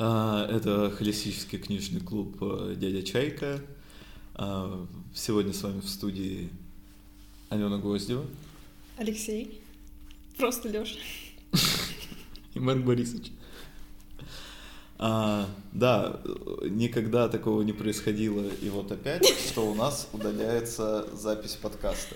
А, Это холистический книжный клуб э, «Дядя Чайка». А, Сегодня с вами в студии Алена Гвоздева. Алексей. Просто Лёша. И Марк Борисович. А, да, никогда такого не происходило, и вот опять, что у нас удаляется запись подкаста.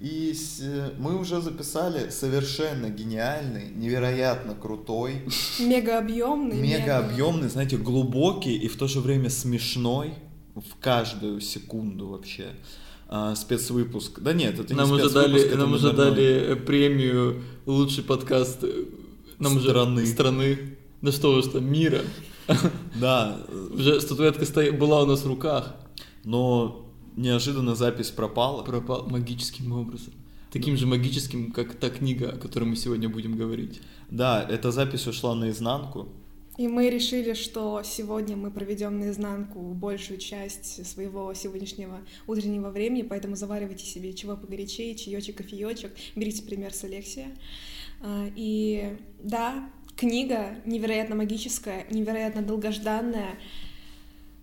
И с- мы уже записали совершенно гениальный, невероятно крутой, Мега объемный. мега объемный, знаете, глубокий и в то же время смешной в каждую секунду вообще а, спецвыпуск. Да нет, это не Нам уже спецвыпуск, дали, это нам уже дали э, премию лучший подкаст э, нам уже- Страны. страны. Да что уж там, мира. Да, Уже статуэтка была у нас в руках. но неожиданно запись пропала. Пропал магическим образом. Таким же магическим, как та книга, о которой мы сегодня будем говорить. Да, эта запись ушла наизнанку. И мы решили, что сегодня мы проведем наизнанку большую часть своего сегодняшнего утреннего времени, поэтому заваривайте себе чего погорячее, чаечек, кофеечек, берите пример с Алексия. А, И да, книга невероятно магическая, невероятно долгожданная.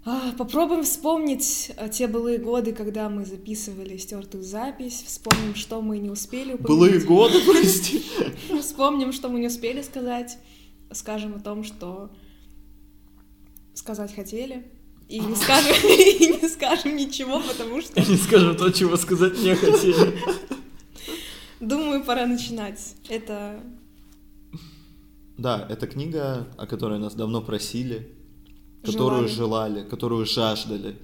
А, Попробуем вспомнить а, те былые годы, когда мы записывали стертую запись, вспомним, что мы не успели Былые упомянуть. годы, прости. Вспомним, что мы не успели сказать, скажем о том, что сказать хотели, и не скажем, и не скажем ничего, потому что, Не скажем то, чего сказать не хотели. думаю, пора начинать. Это Да, это книга, о которой нас давно просили, которую Желали. желали, которую жаждали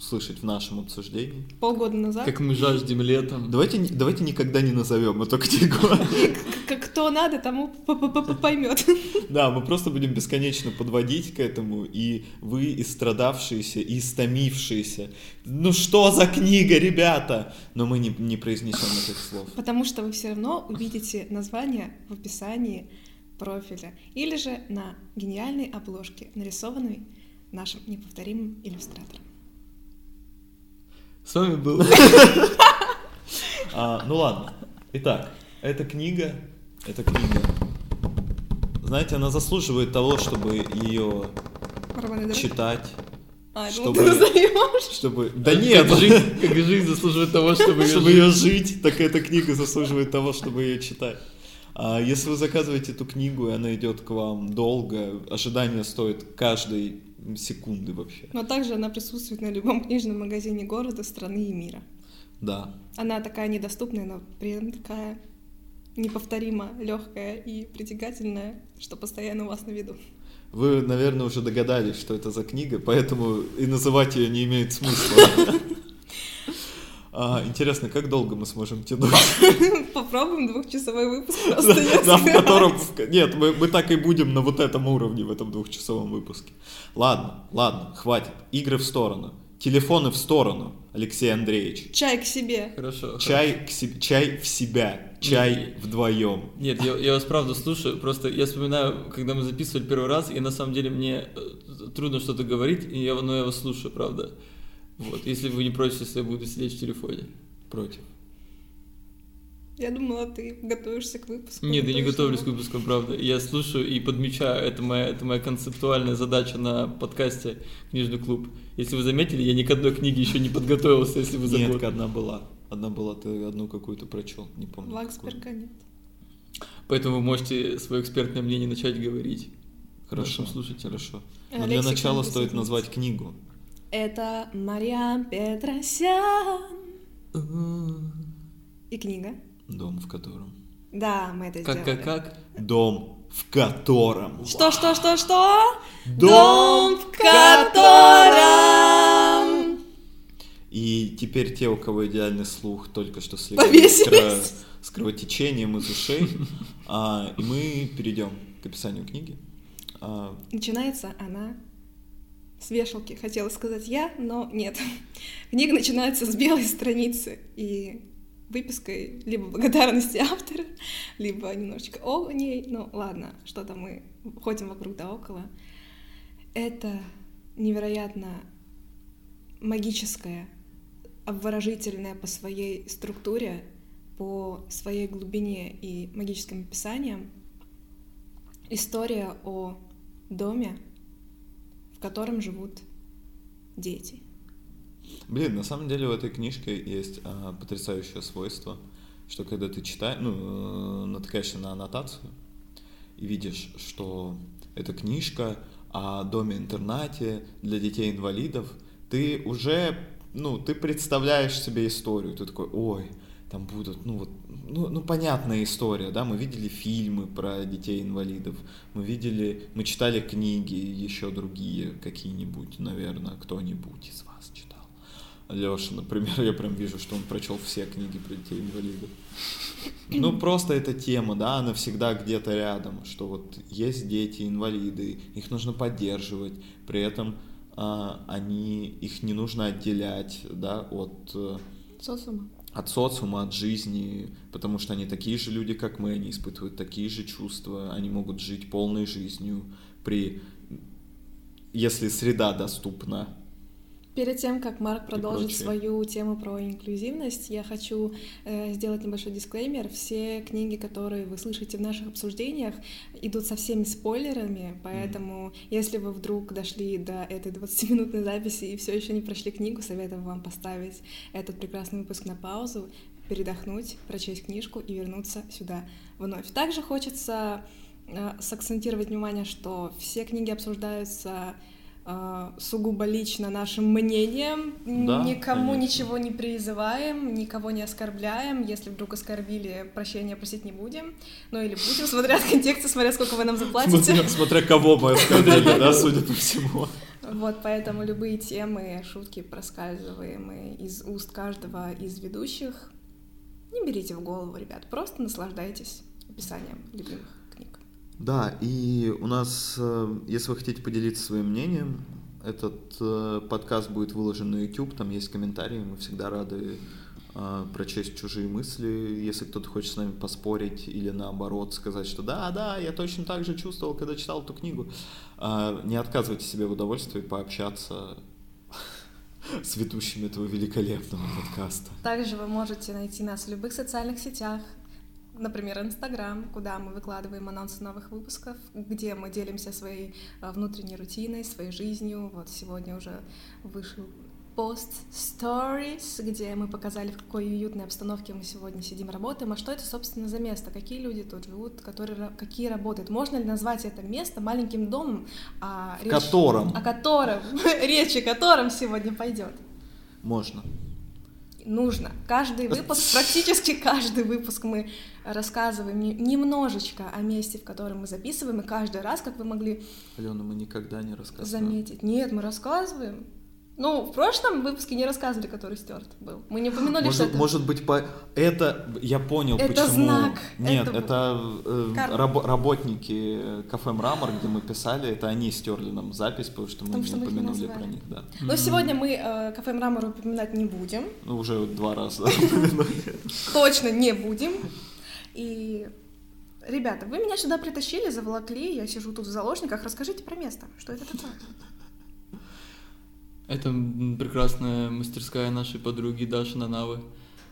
услышать в нашем обсуждении. полгода назад. Как мы жаждем летом. Давайте, давайте никогда не назовем эту книгу. Как кто надо, тому поймет. Да, мы просто будем бесконечно подводить к этому, и вы, истрадавшиеся, и истомившиеся, ну что за книга, ребята? Но мы не, не произнесем этих слов. Потому что вы все равно увидите название в описании профиля или же на гениальной обложке, нарисованной нашим неповторимым иллюстратором. С вами был А, ну ладно. Итак, эта книга, эта книга, знаете, она заслуживает того, чтобы ее читать, А, чтобы- чтобы... Да нет, Как жизнь, как жизнь заслуживает того, чтобы, чтобы ее жить. так эта книга заслуживает того, чтобы ее читать. А если вы заказываете эту книгу, и она идет к вам долго, ожидание стоит каждой секунды вообще. Но также она присутствует на любом книжном магазине города, страны и мира. Да. Она такая недоступная, но при этом такая неповторимо легкая и притягательная, что постоянно у вас на виду. Вы, наверное, уже догадались, что это за книга, поэтому и называть ее не имеет смысла. А, интересно, как долго мы сможем тянуть? Попробуем двухчасовой выпуск просто Да, в котором... Нет, мы, мы так и будем на вот этом уровне в этом двухчасовом выпуске. Ладно, ладно, хватит. Игры в сторону. Телефоны в сторону, Алексей Андреевич. Чай к себе. Хорошо. Чай, к себе- чай в себя, чай Нет. вдвоем. Нет, я, я вас правда слушаю, просто я вспоминаю, когда мы записывали первый раз, и на самом деле мне э, трудно что-то говорить, и я, но я вас слушаю, правда. Вот, если вы не против, если я буду сидеть в телефоне. Против. Я думала, ты готовишься к выпуску. Нет, я не готовлюсь к выпускам, правда. Я слушаю и подмечаю, это моя, это моя концептуальная задача на подкасте «Книжный клуб». Если вы заметили, я ни к одной книге еще не подготовился, если вы Нет, забыли. одна была. Одна была, ты одну какую-то прочел, не помню. Лаксберга нет. Поэтому вы можете свое экспертное мнение начать говорить. Хорошо, слушателям. хорошо. Но для начала стоит назвать книгу. Это Мариам Петросян. И книга. Дом, в котором. Да, мы это Как, сделали. как, как? Дом, в котором. Что, что, что, что? Дом, в котором... И теперь те, у кого идеальный слух, только что слегка Повесились. с, кро- с кровотечением из ушей. А, и мы перейдем к описанию книги. А, Начинается она с вешалки, хотела сказать я, но нет. Книга начинается с белой страницы и выпиской либо благодарности автора, либо немножечко о ней. Ну ладно, что-то мы ходим вокруг да около. Это невероятно магическое, обворожительное по своей структуре, по своей глубине и магическим описаниям история о доме, в котором живут дети. Блин, на самом деле в этой книжке есть а, потрясающее свойство, что когда ты читаешь, ну, э, натыкаешься на аннотацию и видишь, что эта книжка о доме-интернате для детей-инвалидов, ты уже, ну, ты представляешь себе историю, ты такой, ой, там будут, ну вот, ну, ну понятная история, да, мы видели фильмы про детей-инвалидов, мы видели, мы читали книги, еще другие какие-нибудь, наверное, кто-нибудь из вас читал. Леша, например, я прям вижу, что он прочел все книги про детей-инвалидов. Ну, просто эта тема, да, она всегда где-то рядом, что вот есть дети-инвалиды, их нужно поддерживать, при этом а, они, их не нужно отделять, да, от... Э, Социума от социума, от жизни, потому что они такие же люди, как мы, они испытывают такие же чувства, они могут жить полной жизнью при, если среда доступна Перед тем, как Марк продолжит свою тему про инклюзивность, я хочу э, сделать небольшой дисклеймер. Все книги, которые вы слышите в наших обсуждениях, идут со всеми спойлерами, поэтому mm-hmm. если вы вдруг дошли до этой 20-минутной записи и все еще не прошли книгу, советую вам поставить этот прекрасный выпуск на паузу, передохнуть, прочесть книжку и вернуться сюда вновь. Также хочется э, сакцентировать внимание, что все книги обсуждаются сугубо лично нашим мнением, да, никому конечно. ничего не призываем, никого не оскорбляем. Если вдруг оскорбили, прощения просить не будем. Ну или будем, смотря от контекста, смотря сколько вы нам заплатите. Смотря, смотря кого мы оскорбили, да, судя по всему. Вот, поэтому любые темы, шутки, проскальзываемые из уст каждого из ведущих, не берите в голову, ребят, просто наслаждайтесь описанием любимых. Да, и у нас, э, если вы хотите поделиться своим мнением, этот э, подкаст будет выложен на YouTube, там есть комментарии, мы всегда рады э, прочесть чужие мысли, если кто-то хочет с нами поспорить или наоборот сказать, что да, да, я точно так же чувствовал, когда читал эту книгу. Не отказывайте себе в удовольствии пообщаться с ведущими этого великолепного подкаста. Также вы можете найти нас в любых социальных сетях, например, Инстаграм, куда мы выкладываем анонсы новых выпусков, где мы делимся своей а, внутренней рутиной, своей жизнью. Вот сегодня уже вышел пост Stories, где мы показали, в какой уютной обстановке мы сегодня сидим, работаем. А что это, собственно, за место? Какие люди тут живут, которые, какие работают? Можно ли назвать это место маленьким домом, а речь, котором? о котором, речь о котором сегодня пойдет? Можно нужно. Каждый выпуск, практически каждый выпуск мы рассказываем немножечко о месте, в котором мы записываем, и каждый раз, как вы могли... Алена, мы никогда не рассказываем. Заметить. Нет, мы рассказываем. Ну, в прошлом выпуске не рассказывали, который стерт был. Мы не упомянули, может, что это... Может быть, по... это... Я понял, это почему... знак. Нет, это, это э, раб... работники кафе «Мрамор», где мы писали, это они стерли нам запись, потому что мы потому не что упомянули про них, да. Но mm-hmm. сегодня мы э, кафе «Мрамор» упоминать не будем. Ну, уже два раза Точно не будем. И Ребята, вы меня сюда притащили, заволокли, я сижу тут в заложниках. Расскажите про место, что это такое? Это прекрасная мастерская нашей подруги Даши Нанавы,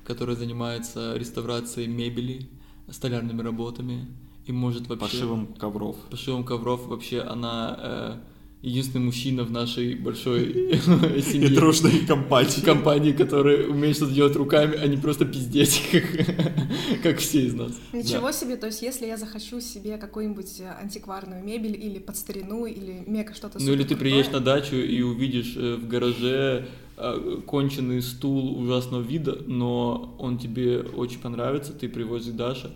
которая занимается реставрацией мебели, столярными работами и может вообще... Пошивом ковров. Пошивом ковров. Вообще она э, единственный мужчина в нашей большой семье. И дружной компании. Компании, которые умеют что-то делать руками, а не просто пиздеть, как, как все из нас. Ничего да. себе, то есть если я захочу себе какую-нибудь антикварную мебель или под старину, или мега что-то Ну или ты приедешь на дачу и увидишь э, в гараже э, конченый стул ужасного вида, но он тебе очень понравится, ты привозишь Даша,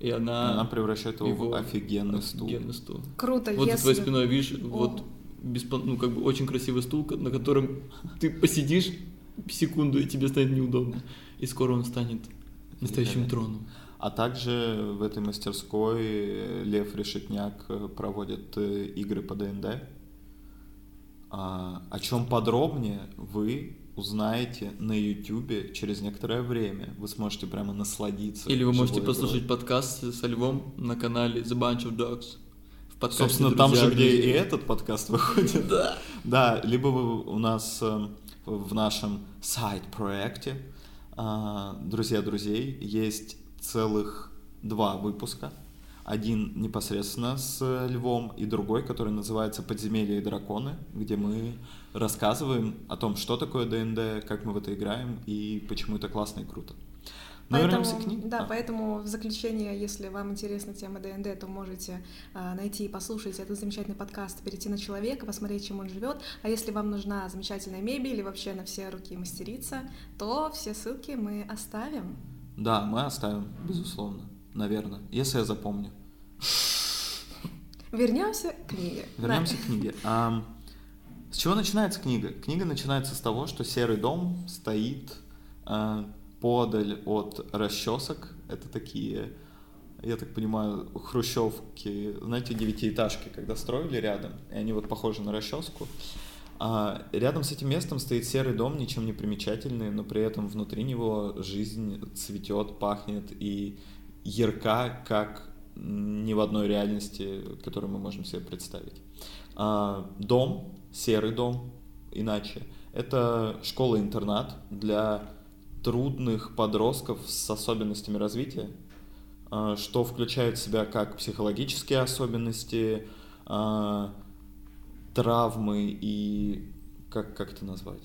и она... Она превращает его, его в офигенный стул. Офигенный стул. Круто, Вот если... за твоей спиной, видишь, О. вот беспон... ну, как бы очень красивый стул, на котором ты посидишь секунду, и тебе станет неудобно. И скоро он станет настоящим троном. А также в этой мастерской Лев Решетняк проводит э, игры по ДНД. А, о чем подробнее вы узнаете на YouTube через некоторое время. Вы сможете прямо насладиться. Или вы можете послушать подкаст со Львом на канале The Bunch of Dogs. Подкасте Собственно, там же, где и этот подкаст выходит. Да. Да, либо у нас э, в нашем сайт-проекте э, «Друзья друзей» есть целых два выпуска Один непосредственно с львом, и другой, который называется «Подземелья и драконы», где мы рассказываем о том, что такое ДНД, как мы в это играем и почему это классно и круто. Но поэтому, вернемся к книге. Да, а. поэтому в заключение, если вам интересна тема ДНД, то можете э, найти и послушать этот замечательный подкаст, перейти на человека, посмотреть, чем он живет. А если вам нужна замечательная мебель или вообще на все руки мастерица, то все ссылки мы оставим. Да, мы оставим, безусловно, наверное, если я запомню. Вернемся к книге. Вернемся да. к книге. А, с чего начинается книга? Книга начинается с того, что серый дом стоит а, подаль от расчесок. Это такие, я так понимаю, хрущевки, знаете, девятиэтажки, когда строили рядом, и они вот похожи на расческу. А рядом с этим местом стоит серый дом, ничем не примечательный, но при этом внутри него жизнь цветет, пахнет и ярка, как ни в одной реальности, которую мы можем себе представить. А, дом, серый дом, иначе, это школа-интернат для трудных подростков с особенностями развития, а, что включает в себя как психологические особенности, а, травмы и как, как это назвать?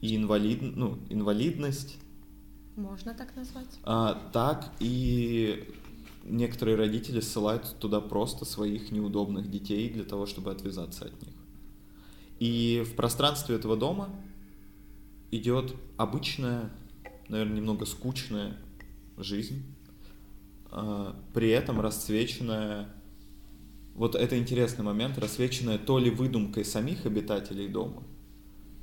И инвалид, ну, инвалидность. Можно так назвать. А, так и некоторые родители ссылают туда просто своих неудобных детей для того, чтобы отвязаться от них. И в пространстве этого дома идет обычная, наверное, немного скучная жизнь, а, при этом расцвеченная вот это интересный момент, рассвеченная то ли выдумкой самих обитателей дома,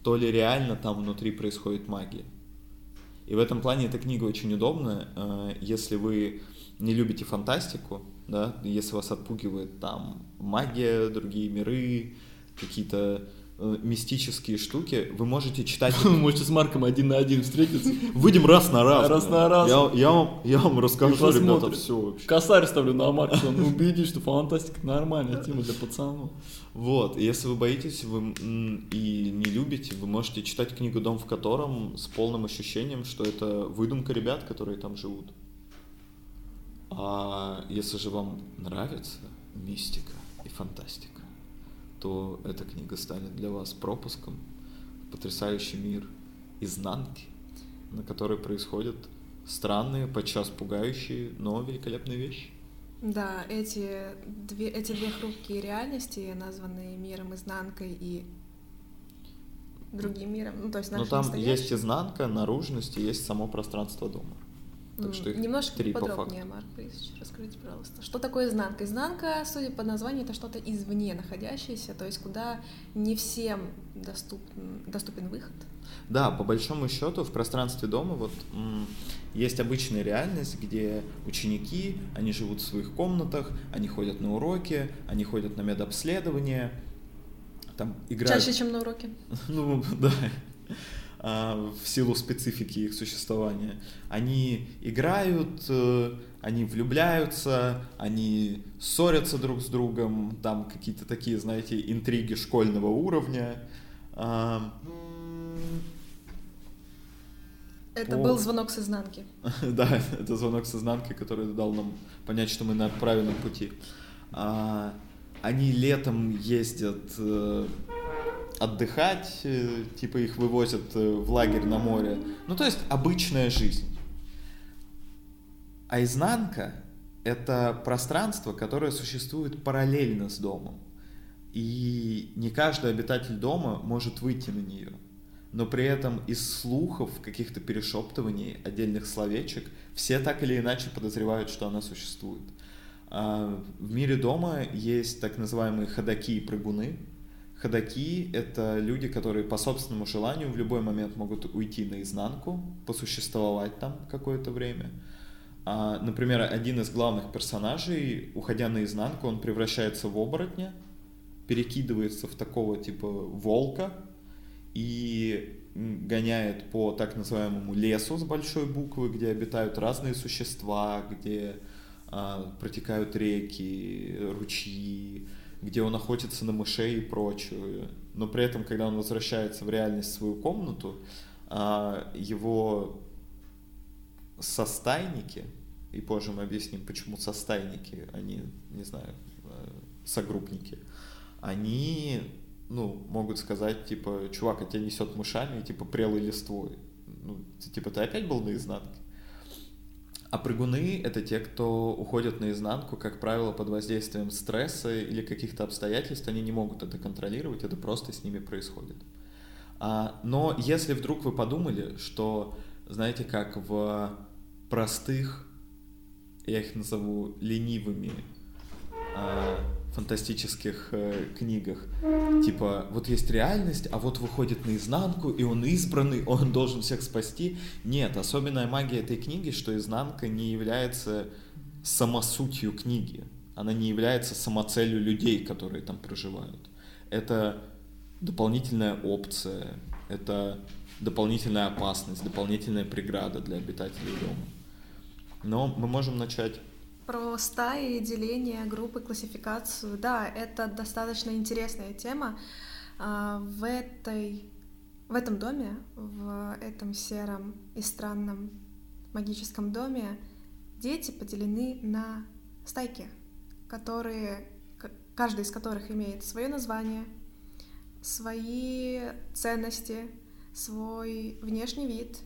то ли реально там внутри происходит магия. И в этом плане эта книга очень удобная, э, если вы не любите фантастику, да, если вас отпугивает там магия, другие миры, какие-то мистические штуки, вы можете читать... Вы можете с Марком один на один встретиться. Выйдем раз на раз. Раз на раз. Я, я, вам, я вам расскажу, ребята, все вообще. Косарь ставлю на Марка, он убедит, что фантастика нормальная тема для пацанов. Вот, если вы боитесь вы, и не любите, вы можете читать книгу «Дом в котором» с полным ощущением, что это выдумка ребят, которые там живут. А если же вам нравится мистика и фантастика, то эта книга станет для вас пропуском в потрясающий мир изнанки, на которой происходят странные, подчас пугающие, но великолепные вещи. Да, эти две, эти две хрупкие реальности, названные миром изнанкой и другим миром, ну то есть Но там есть изнанка, наружность и есть само пространство дома. Так что Немножко три подробнее, по Марк Борисович, расскажите, пожалуйста. Что такое изнанка? Изнанка, судя по названию, это что-то извне находящееся, то есть куда не всем доступен, доступен выход. Да, по большому счету в пространстве дома вот есть обычная реальность, где ученики, они живут в своих комнатах, они ходят на уроки, они ходят на медобследование, там играют... Чаще, чем на уроки. Ну, да. А, в силу специфики их существования. Они играют, э, они влюбляются, они ссорятся друг с другом, там какие-то такие, знаете, интриги школьного уровня. А, это О. был звонок с изнанки. да, это звонок с изнанки, который дал нам понять, что мы на правильном пути. А, они летом ездят э, отдыхать, э, типа их вывозят э, в лагерь на море. Ну, то есть обычная жизнь. А изнанка — это пространство, которое существует параллельно с домом. И не каждый обитатель дома может выйти на нее. Но при этом из слухов, каких-то перешептываний, отдельных словечек, все так или иначе подозревают, что она существует. А в мире дома есть так называемые ходаки и прыгуны, Ходаки — это люди, которые по собственному желанию в любой момент могут уйти наизнанку, посуществовать там какое-то время. А, например, один из главных персонажей, уходя наизнанку, он превращается в оборотня, перекидывается в такого типа волка и гоняет по так называемому лесу с большой буквы, где обитают разные существа, где а, протекают реки, ручьи, где он охотится на мышей и прочее. Но при этом, когда он возвращается в реальность в свою комнату, а, его состайники, и позже мы объясним, почему состайники, они, не знаю, э, согруппники, они, ну, могут сказать, типа, чувак, а тебя несет мышами, типа, прелой листвой. Ну, типа, ты опять был на изнанке? А прыгуны — это те, кто уходят наизнанку, как правило, под воздействием стресса или каких-то обстоятельств, они не могут это контролировать, это просто с ними происходит. А, но если вдруг вы подумали, что, знаете, как в простых, я их назову ленивыми, а, фантастических э, книгах. Типа, вот есть реальность, а вот выходит наизнанку, и он избранный, он должен всех спасти. Нет, особенная магия этой книги, что изнанка не является самосутью книги. Она не является самоцелью людей, которые там проживают. Это дополнительная опция, это дополнительная опасность, дополнительная преграда для обитателей дома. Но мы можем начать про стаи, деление, группы, классификацию. Да, это достаточно интересная тема. А, в, этой, в этом доме, в этом сером и странном магическом доме дети поделены на стайки, которые, каждый из которых имеет свое название, свои ценности, свой внешний вид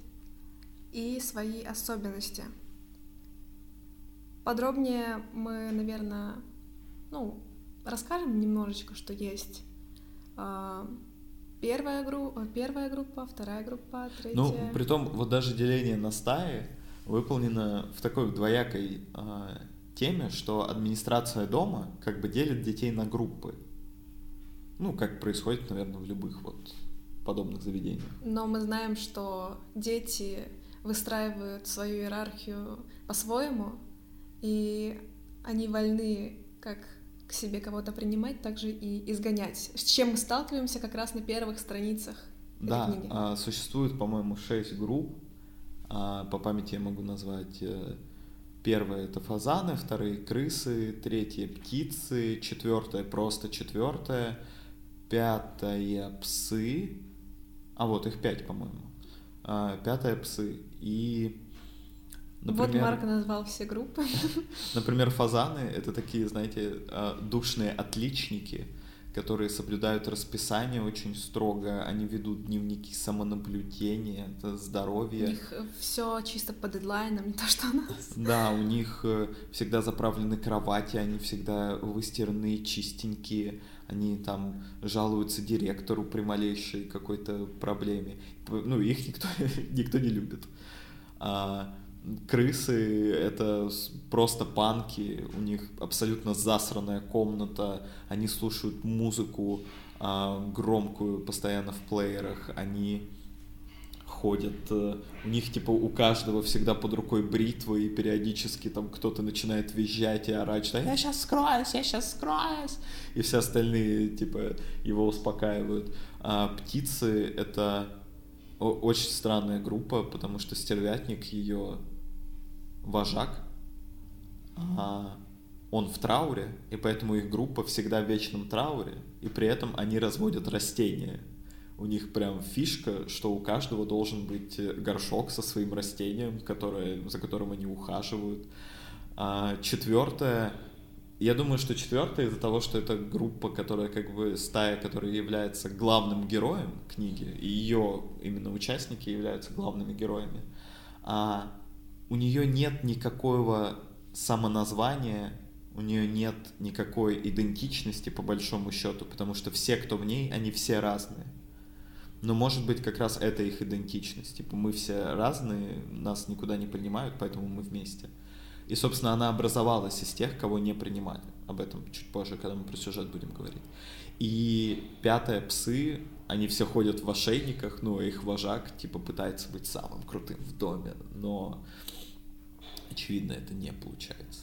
и свои особенности — Подробнее мы, наверное, ну, расскажем немножечко, что есть а, первая, группа, первая группа, вторая группа, третья. Ну, при том, вот даже деление на стаи выполнено в такой двоякой э, теме, что администрация дома как бы делит детей на группы. Ну, как происходит, наверное, в любых вот подобных заведениях. Но мы знаем, что дети выстраивают свою иерархию по-своему, и они вольны как к себе кого-то принимать, так же и изгонять. С чем мы сталкиваемся как раз на первых страницах да, книги. А, существует, по-моему, шесть групп. А, по памяти я могу назвать э, Первое это фазаны, вторые крысы, третье птицы, четвертое просто четвертое, пятое псы, а вот их пять, по-моему, а, пятое псы и Например, вот Марк назвал все группы. Например, фазаны — это такие, знаете, а, душные отличники, которые соблюдают расписание очень строго, они ведут дневники самонаблюдения, это здоровье. У них все чисто по дедлайнам, не то что у нас. Да, у них э, всегда заправлены кровати, они всегда выстиранные, чистенькие, они там жалуются директору при малейшей какой-то проблеме. Ну, их никто, никто не любит. А, крысы — это просто панки, у них абсолютно засранная комната, они слушают музыку а, громкую постоянно в плеерах, они ходят, э, у них типа у каждого всегда под рукой бритва, и периодически там кто-то начинает визжать и орать, что я сейчас скроюсь, я сейчас скроюсь, и все остальные типа его успокаивают. А птицы — это очень странная группа, потому что стервятник ее вожак, а он в трауре, и поэтому их группа всегда в вечном трауре, и при этом они разводят растения. У них прям фишка, что у каждого должен быть горшок со своим растением, которое, за которым они ухаживают. А четвертое, я думаю, что четвертое из-за того, что это группа, которая как бы стая, которая является главным героем книги, и ее именно участники являются главными героями. А у нее нет никакого самоназвания, у нее нет никакой идентичности по большому счету, потому что все, кто в ней, они все разные. Но может быть как раз это их идентичность. Типа мы все разные, нас никуда не принимают, поэтому мы вместе. И, собственно, она образовалась из тех, кого не принимали. Об этом чуть позже, когда мы про сюжет будем говорить. И пятое, псы, они все ходят в ошейниках, ну, а их вожак, типа, пытается быть самым крутым в доме, но очевидно, это не получается.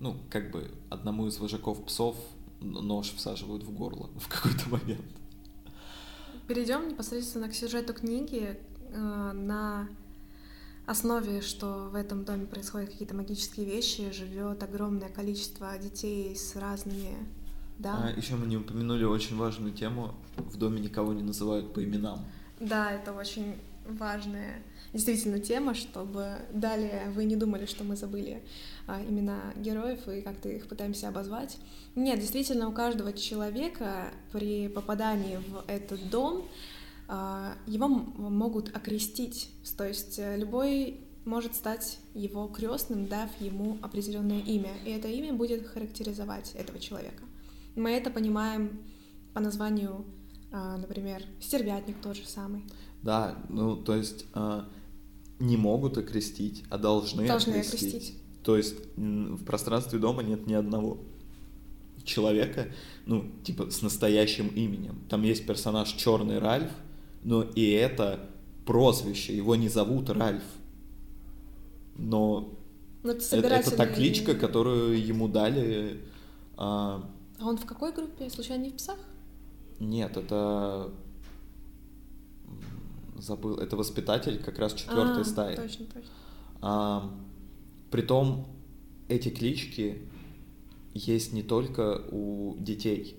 Ну, как бы одному из вожаков псов нож всаживают в горло в какой-то момент. Перейдем непосредственно к сюжету книги э, на основе, что в этом доме происходят какие-то магические вещи, живет огромное количество детей с разными да. А, еще мы не упомянули очень важную тему. В доме никого не называют по именам. Да, это очень важная действительно тема, чтобы далее вы не думали, что мы забыли а, имена героев и как-то их пытаемся обозвать. Нет, действительно, у каждого человека при попадании в этот дом а, его могут окрестить. То есть э, любой может стать его крестным, дав ему определенное имя, и это имя будет характеризовать этого человека. Мы это понимаем по названию, а, например, стервятник тот же самый. Да, ну то есть а, не могут окрестить, а должны, должны окрестить. окрестить. То есть в пространстве дома нет ни одного человека, ну, типа, с настоящим именем. Там есть персонаж Черный Ральф, но и это прозвище, его не зовут Ральф. Но Ну, это это, это собирательный- та кличка, которую ему дали. а, А он в какой группе? Случайно не в псах? нет, это забыл, это воспитатель как раз четвертой А, стаи. Точно, точно. А, притом эти клички есть не только у детей,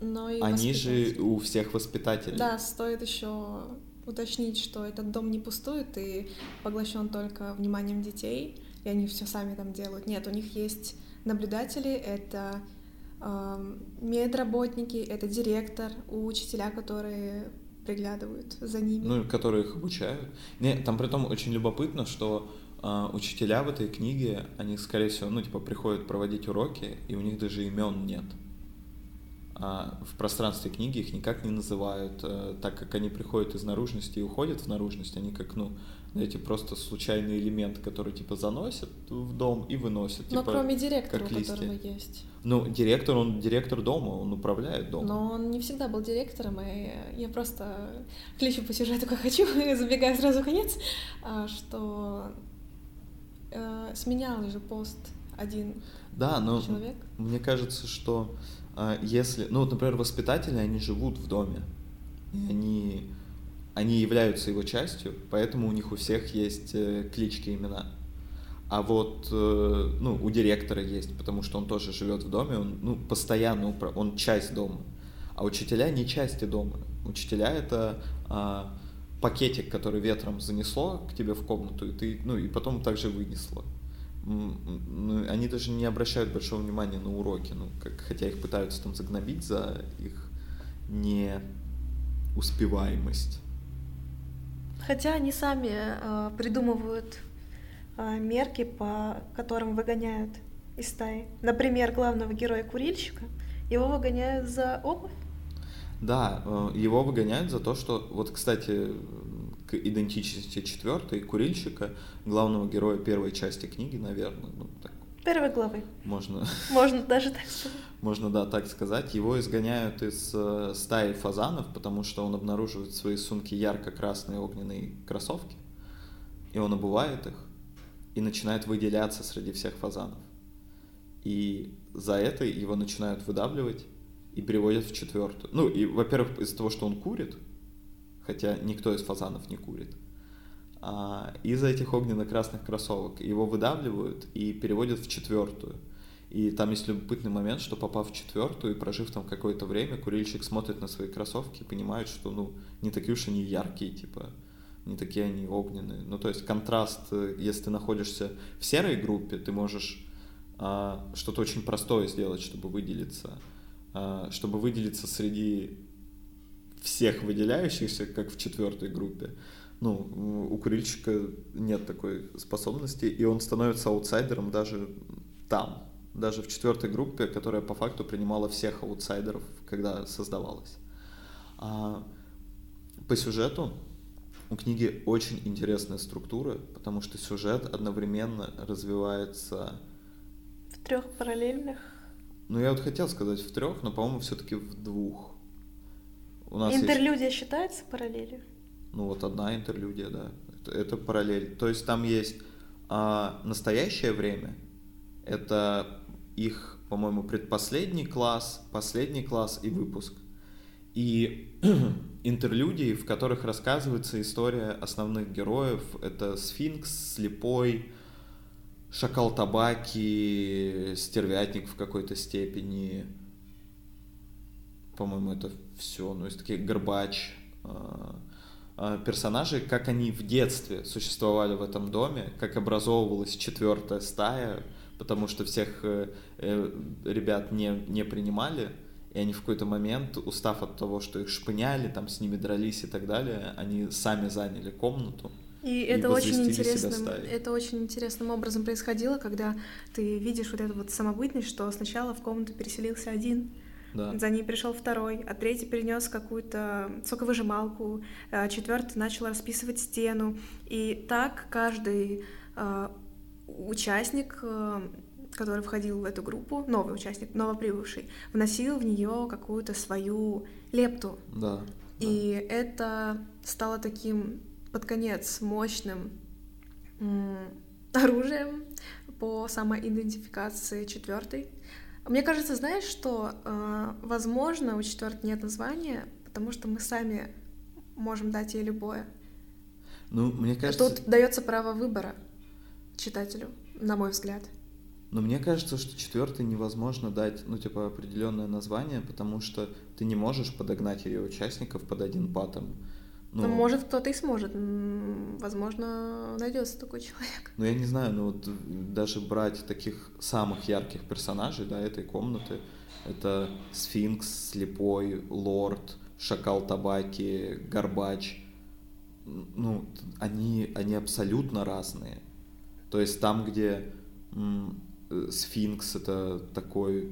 Но и они же у всех воспитателей. Да, стоит еще уточнить, что этот дом не пустует и поглощен только вниманием детей, и они все сами там делают. Нет, у них есть наблюдатели, это эм, медработники, это директор, учителя, которые приглядывают за ними. Ну, которые их обучают. Не, там при том очень любопытно, что а, учителя в этой книге, они, скорее всего, ну, типа, приходят проводить уроки, и у них даже имен нет. А в пространстве книги их никак не называют, э, так как они приходят из наружности и уходят в наружность, они как, ну, знаете, просто случайный элемент, который, типа, заносят в дом и выносят. Но типа, кроме директора, как у которого листья. есть. Ну, директор, он директор дома, он управляет домом. Но он не всегда был директором, и я просто кличу по сюжету, как хочу, забегая сразу в конец, а, что э, сменял же пост один Да, но человек. мне кажется, что если, ну вот, например, воспитатели, они живут в доме, и они, они являются его частью, поэтому у них у всех есть э, клички, имена. А вот, э, ну, у директора есть, потому что он тоже живет в доме, он, ну, постоянно, он часть дома. А учителя не части дома. Учителя это а, пакетик, который ветром занесло к тебе в комнату, и ты, ну, и потом также вынесло. Ну, они даже не обращают большого внимания на уроки, ну, как, хотя их пытаются там загнобить за их неуспеваемость. Хотя они сами э, придумывают э, мерки, по которым выгоняют из стаи. Например, главного героя курильщика его выгоняют за обувь. Да, э, его выгоняют за то, что, вот, кстати, к идентичности четвертой курильщика, главного героя первой части книги, наверное, ну, так Первой главы. можно, Можно даже так сказать. можно, да, так сказать, его изгоняют из э, стаи фазанов, потому что он обнаруживает в своей сумке ярко-красные огненные кроссовки, и он обувает их, и начинает выделяться среди всех фазанов. И за это его начинают выдавливать и переводят в четвертую. Ну, и, во-первых, из-за того, что он курит, хотя никто из фазанов не курит, а, из-за этих огненно-красных кроссовок его выдавливают и переводят в четвертую. И там есть любопытный момент, что попав в четвертую и прожив там какое-то время, курильщик смотрит на свои кроссовки и понимает, что ну не такие уж они яркие, типа не такие они огненные. Ну то есть контраст, э, если ты находишься в серой группе, ты можешь а, что-то очень простое сделать, чтобы выделиться, а, чтобы выделиться среди всех выделяющихся, как в четвертой группе. Ну, у курильщика нет такой способности, и он становится аутсайдером даже там, даже в четвертой группе, которая по факту принимала всех аутсайдеров, когда создавалась. А по сюжету у книги очень интересная структура, потому что сюжет одновременно развивается В трех параллельных. ну, я вот хотел сказать в трех, но, по-моему, все-таки в двух. У нас есть, Интерлюдия считается параллелью? ну, вот одна интерлюдия, да. Это, это параллель. То есть там есть а, настоящее время. Это их, по-моему, предпоследний класс, последний класс и выпуск. И интерлюдии, в которых рассказывается история основных героев. Это сфинкс, слепой, шакал табаки, стервятник в какой-то степени. По-моему, это все. Ну, есть такие горбач. а, э, персонажей, как они в детстве существовали в этом доме, как образовывалась четвертая стая, потому что всех э, э, ребят не, не принимали, и они в какой-то момент, устав от того, что их шпыняли, там с ними дрались и так далее, они сами заняли комнату. И, это очень интересным, это очень интересным образом происходило, когда ты видишь вот эту вот самобытность, что сначала в комнату переселился один, да. за ней пришел второй, а третий принес какую-то соковыжималку, а четвертый начал расписывать стену, и так каждый э, участник э, который входил в эту группу, новый участник, новоприбывший, вносил в нее какую-то свою лепту. Да. И да. это стало таким под конец мощным оружием по самоидентификации четвертой. Мне кажется, знаешь, что, э, возможно, у четвертой нет названия, потому что мы сами можем дать ей любое. Ну, мне кажется... Тут дается право выбора читателю, на мой взгляд. Но мне кажется, что четвертый невозможно дать, ну, типа, определенное название, потому что ты не можешь подогнать ее участников под один паттерн. Ну, ну, может, кто-то и сможет. Возможно, найдется такой человек. Ну, я не знаю, ну вот даже брать таких самых ярких персонажей, да, этой комнаты, это Сфинкс, Слепой, Лорд, Шакал Табаки, Горбач. Ну, они, они абсолютно разные. То есть там, где м, Сфинкс это такой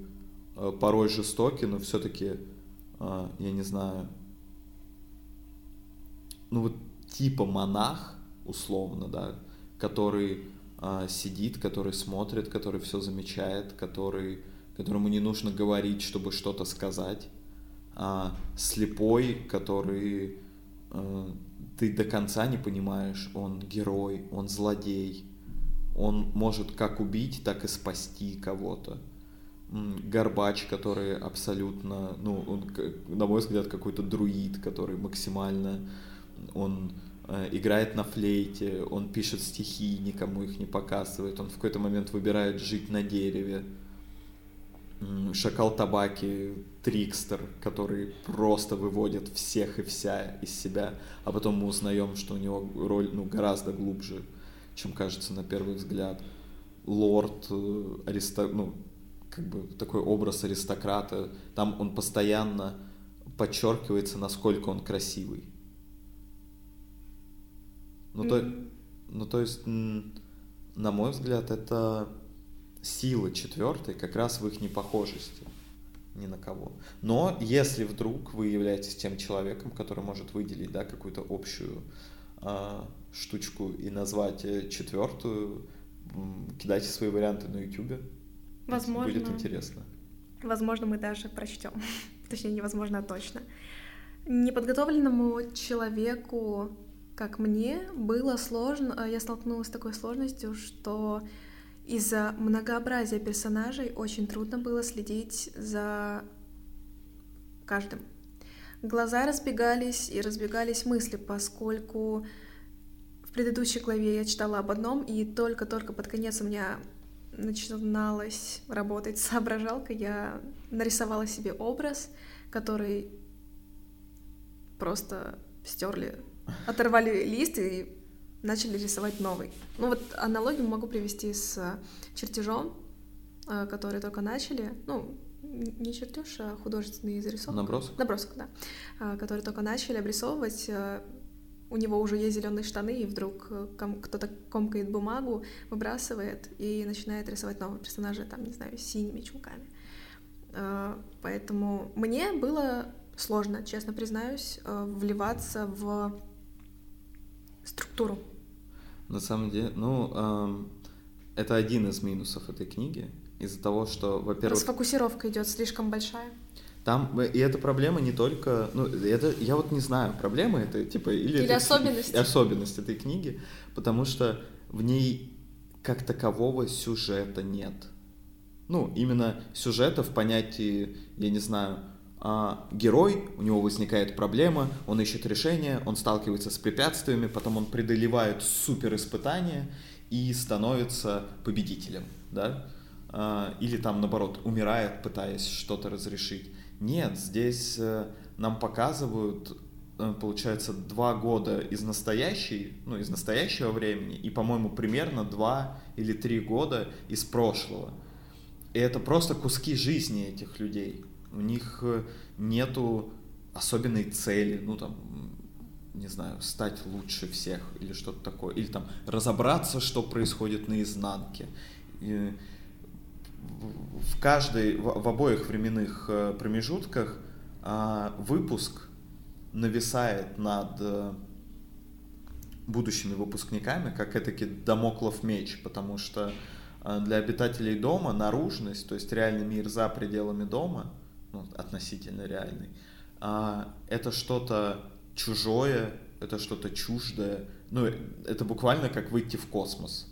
э, порой жестокий, но все-таки, э, я не знаю, ну вот типа монах, условно, да, который а, сидит, который смотрит, который все замечает, который, которому не нужно говорить, чтобы что-то сказать, а, слепой, который а, ты до конца не понимаешь, он герой, он злодей, он может как убить, так и спасти кого-то. Горбач, который абсолютно, ну, он, на мой взгляд, какой-то друид, который максимально он э, играет на флейте, он пишет стихи, никому их не показывает, он в какой-то момент выбирает жить на дереве. Шакал Табаки, Трикстер, который просто выводит всех и вся из себя, а потом мы узнаем, что у него роль ну, гораздо глубже, чем кажется на первый взгляд. Лорд, э, аристо... ну, как бы такой образ аристократа, там он постоянно подчеркивается, насколько он красивый. Ну, mm-hmm. то, ну, то есть, на мой взгляд, это сила четвертой как раз в их непохожести ни на кого. Но если вдруг вы являетесь тем человеком, который может выделить да, какую-то общую э, штучку и назвать э, четвертую, кидайте свои варианты на YouTube. Возможно. Будет интересно. Возможно, мы даже прочтем. Точнее, невозможно, а точно. Неподготовленному человеку как мне было сложно, а я столкнулась с такой сложностью, что из-за многообразия персонажей очень трудно было следить за каждым. Глаза разбегались и разбегались мысли, поскольку в предыдущей главе я читала об одном, и только-только под конец у меня начиналась работать соображалка, я нарисовала себе образ, который просто стерли оторвали лист и начали рисовать новый. Ну вот аналогию могу привести с э, чертежом, э, который только начали, ну, не чертеж, а художественный зарисовка. Набросок? Набросок, да. Э, который только начали обрисовывать. У него уже есть зеленые штаны, и вдруг кто-то комкает бумагу, выбрасывает и начинает рисовать нового персонажа, там, не знаю, с синими чулками. Поэтому мне было сложно, честно признаюсь, вливаться в структуру? На самом деле, ну, эм, это один из минусов этой книги. Из-за того, что, во-первых... Расфокусировка идет слишком большая. Там, и эта проблема не только, ну, это, я вот не знаю, проблема это, типа, или... Или это, особенность. Особенность этой книги, потому что в ней как такового сюжета нет. Ну, именно сюжета в понятии, я не знаю, а, герой, у него возникает проблема, он ищет решение, он сталкивается с препятствиями, потом он преодолевает супер испытания и становится победителем, да, а, или там наоборот умирает, пытаясь что-то разрешить. Нет, здесь э, нам показывают э, получается, два года из настоящей, ну, из настоящего времени, и, по-моему, примерно два или три года из прошлого. И это просто куски жизни этих людей. У них э, нету особенной цели, ну, там, не знаю, стать лучше всех или что-то такое, или там разобраться, что происходит на изнанке. И в каждой, в, обоих временных э, промежутках а, выпуск нависает над э, будущими выпускниками, как это-таки домоклов меч, потому что для обитателей дома наружность, то есть реальный мир за пределами дома, ну, относительно реальный, а, это что-то чужое, это что-то чуждое. Ну, это буквально как выйти в космос,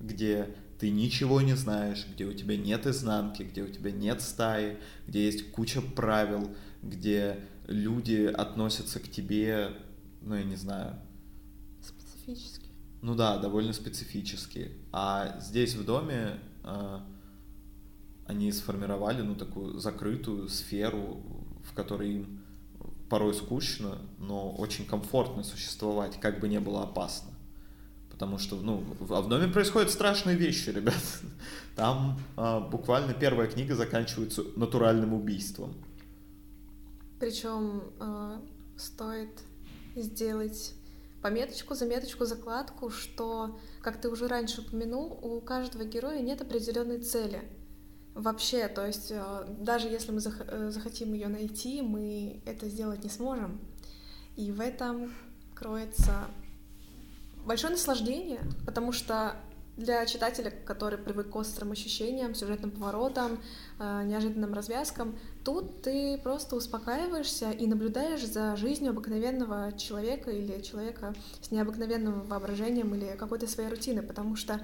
где ты ничего не знаешь, где у тебя нет изнанки, где у тебя нет стаи, где есть куча правил, где люди относятся к тебе, ну, я не знаю... Специфически. Ну да, довольно специфически. А здесь в доме э, они сформировали, ну, такую закрытую сферу, в которой им порой скучно, но очень комфортно существовать, как бы не было опасно. Потому что, ну, а в доме происходят страшные вещи, ребят. Там а, буквально первая книга заканчивается натуральным убийством. Причем э, стоит сделать пометочку, заметочку, закладку, что, как ты уже раньше упомянул, у каждого героя нет определенной цели вообще, то есть э, даже если мы э, захотим ее найти, мы это сделать не сможем. И в этом кроется большое наслаждение, потому что для читателя, который привык к острым ощущениям, сюжетным поворотам, э, неожиданным развязкам, тут ты просто успокаиваешься и наблюдаешь за жизнью обыкновенного человека или человека с необыкновенным воображением или какой-то своей рутины, потому что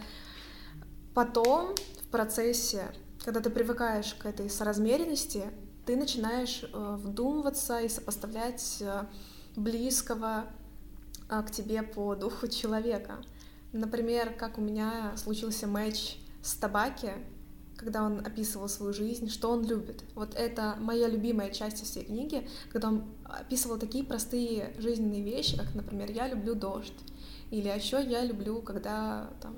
потом в процессе когда ты привыкаешь к этой соразмеренности, ты начинаешь э, вдумываться и сопоставлять э, близкого э, к тебе по духу человека. Например, как у меня случился матч с Табаки, когда он описывал свою жизнь, что он любит. Вот это моя любимая часть всей книги, когда он описывал такие простые жизненные вещи, как, например, я люблю дождь, или еще я люблю, когда там,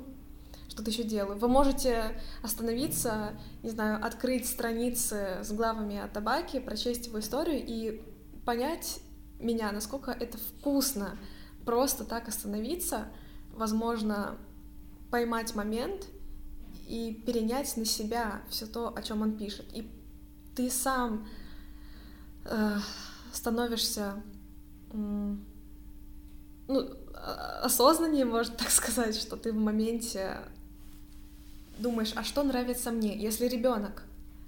что-то еще делаю. Вы можете остановиться, не знаю, открыть страницы с главами о табаке, прочесть его историю и понять меня, насколько это вкусно просто так остановиться, возможно, поймать момент и перенять на себя все то, о чем он пишет. И ты сам э, становишься ну, осознаннее, можно так сказать, что ты в моменте думаешь, а что нравится мне? Если ребенок,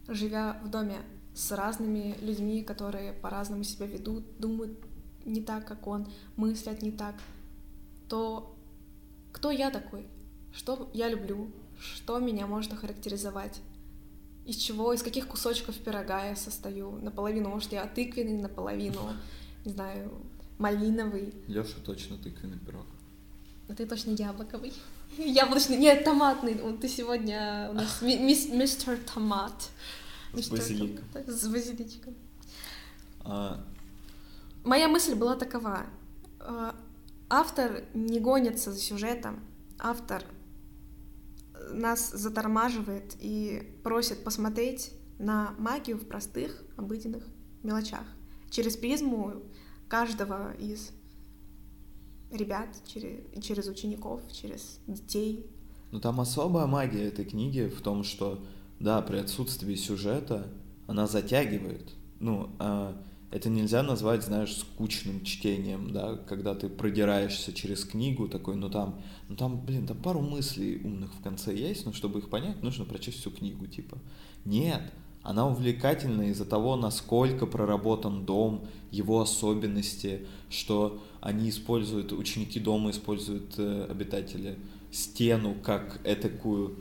живя в доме с разными людьми, которые по-разному себя ведут, думают не так, как он, мыслят не так, то кто я такой? Что я люблю? Что меня может охарактеризовать? Из чего, из каких кусочков пирога я состою? Наполовину, может, я тыквенный, наполовину, не знаю, малиновый. Леша точно тыквенный пирог. А ты точно яблоковый. Яблочный, нет, томатный. Вот ты сегодня у нас мистер Томат. С базиликом. С базиличком. А... Моя мысль была такова. А, автор не гонится за сюжетом. Автор нас затормаживает и просит посмотреть на магию в простых, обыденных мелочах. Через призму каждого из ребят, через, через учеников, через детей. Ну там особая магия этой книги в том, что, да, при отсутствии сюжета она затягивает. Ну, а это нельзя назвать, знаешь, скучным чтением, да, когда ты продираешься через книгу, такой, ну там, ну там, блин, там пару мыслей умных в конце есть, но чтобы их понять, нужно прочесть всю книгу, типа. Нет, она увлекательна из-за того, насколько проработан дом, его особенности, что они используют, ученики дома используют э, обитатели стену как этакую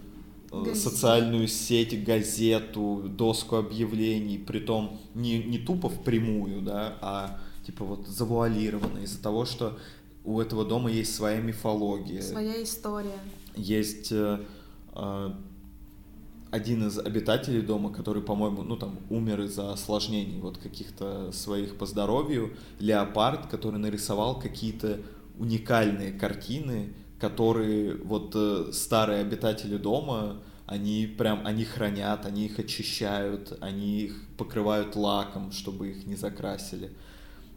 э, социальную сеть, газету, доску объявлений, притом не, не тупо впрямую, да, а типа вот завуалированно из-за того, что у этого дома есть своя мифология. Своя история. Есть э, э, один из обитателей дома, который, по-моему, ну там умер из-за осложнений вот каких-то своих по здоровью, леопард, который нарисовал какие-то уникальные картины, которые вот э, старые обитатели дома, они прям, они хранят, они их очищают, они их покрывают лаком, чтобы их не закрасили.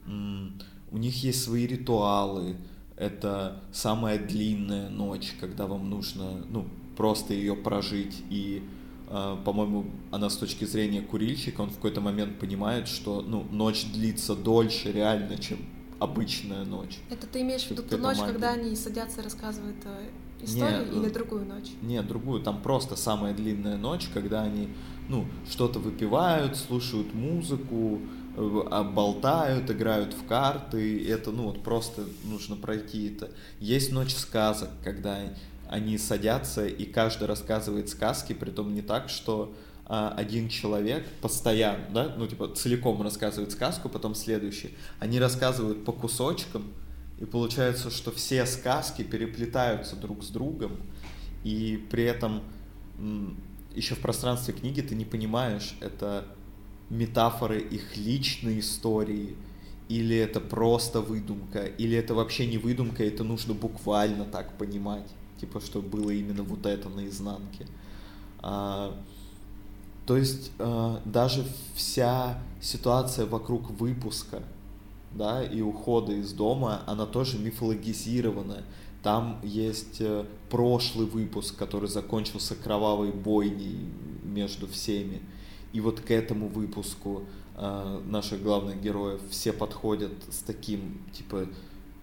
У них есть свои ритуалы, это самая длинная ночь, когда вам нужно, ну, просто ее прожить и по-моему, она с точки зрения курильщика, он в какой-то момент понимает, что ну, ночь длится дольше реально, чем обычная ночь. Это ты имеешь в виду ту ночь, магия. когда они садятся и рассказывают э, историю, не, или другую ночь? Нет, другую. Там просто самая длинная ночь, когда они ну, что-то выпивают, слушают музыку, э, болтают, играют в карты. Это, ну, вот просто нужно пройти это. Есть ночь сказок, когда они садятся, и каждый рассказывает сказки, при том не так, что а, один человек постоянно, да, ну, типа, целиком рассказывает сказку, потом следующий. Они рассказывают по кусочкам, и получается, что все сказки переплетаются друг с другом, и при этом еще в пространстве книги ты не понимаешь, это метафоры их личной истории, или это просто выдумка, или это вообще не выдумка, это нужно буквально так понимать типа, что было именно вот это наизнанке. А, то есть а, даже вся ситуация вокруг выпуска, да, и ухода из дома, она тоже мифологизирована. Там есть э, прошлый выпуск, который закончился кровавой бойней между всеми. И вот к этому выпуску э, наших главных героев все подходят с таким, типа,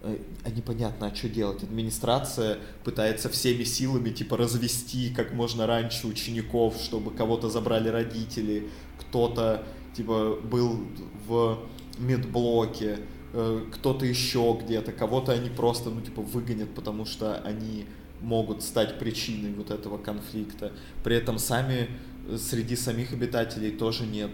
а непонятно, а что делать. Администрация пытается всеми силами, типа, развести как можно раньше учеников, чтобы кого-то забрали родители, кто-то, типа, был в медблоке, э, кто-то еще где-то, кого-то они просто, ну, типа, выгонят, потому что они могут стать причиной вот этого конфликта. При этом сами, э, среди самих обитателей тоже нет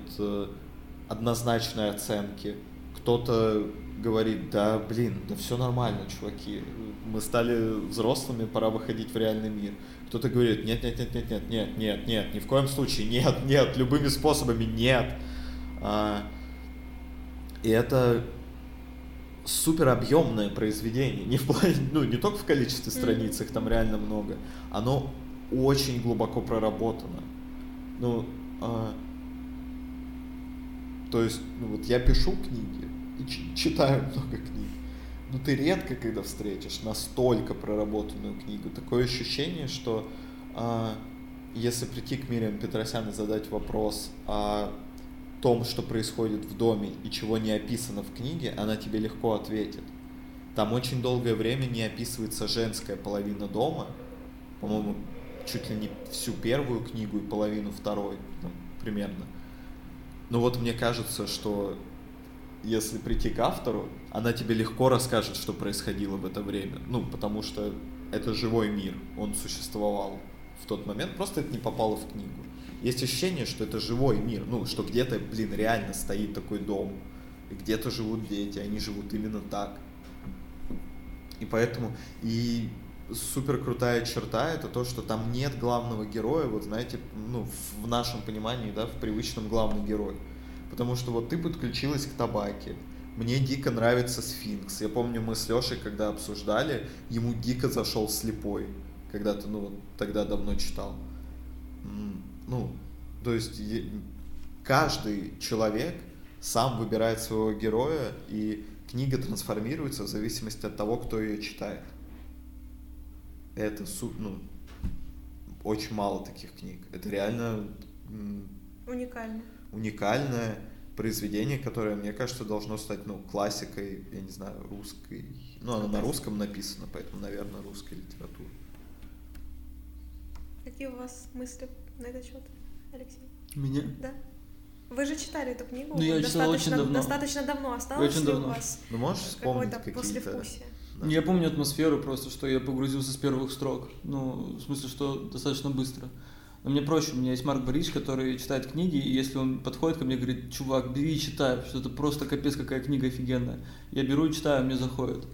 однозначной оценки. Кто-то говорит, да, блин, да все нормально, чуваки, мы стали взрослыми, пора выходить в реальный мир. Кто-то говорит, нет, нет, нет, нет, нет, нет, нет, нет, ни в коем случае, нет, нет, любыми способами нет. А, и это супер объемное произведение, не в плане, ну не только в количестве страниц, их там реально много, оно очень глубоко проработано. Ну, а, то есть, ну вот я пишу книги, читаю много книг. Но ты редко, когда встретишь настолько проработанную книгу. Такое ощущение, что а, если прийти к Мириам Петросян и задать вопрос о том, что происходит в доме и чего не описано в книге, она тебе легко ответит. Там очень долгое время не описывается женская половина дома, по-моему, чуть ли не всю первую книгу и половину второй, ну, примерно. Но вот мне кажется, что если прийти к автору, она тебе легко расскажет, что происходило в это время. Ну, потому что это живой мир, он существовал в тот момент, просто это не попало в книгу. Есть ощущение, что это живой мир, ну, что где-то, блин, реально стоит такой дом, где-то живут дети, они живут именно так. И поэтому, и супер крутая черта это то, что там нет главного героя, вот знаете, ну, в нашем понимании, да, в привычном главном герое потому что вот ты подключилась к табаке, мне дико нравится сфинкс. Я помню, мы с Лешей, когда обсуждали, ему дико зашел слепой. Когда-то, ну, тогда давно читал. Ну, то есть каждый человек сам выбирает своего героя, и книга трансформируется в зависимости от того, кто ее читает. Это, ну, очень мало таких книг. Это реально... Уникально уникальное произведение, которое, мне кажется, должно стать, ну, классикой, я не знаю, русской. Ну, оно на русском написано, поэтому, наверное, русской литературы. Какие у вас мысли на этот счет, Алексей? Меня? Да. Вы же читали эту книгу ну, я достаточно, очень давно. достаточно давно. Осталось очень ли давно. у вас ну, можешь вспомнить какое-то послевкусие? Да. Я помню атмосферу просто, что я погрузился с первых строк. Ну, в смысле, что достаточно быстро. Но мне проще, у меня есть Марк Борисович, который читает книги, и если он подходит ко мне и говорит, чувак, бери и читай, что это просто капец какая книга офигенная. Я беру и читаю, мне заходит.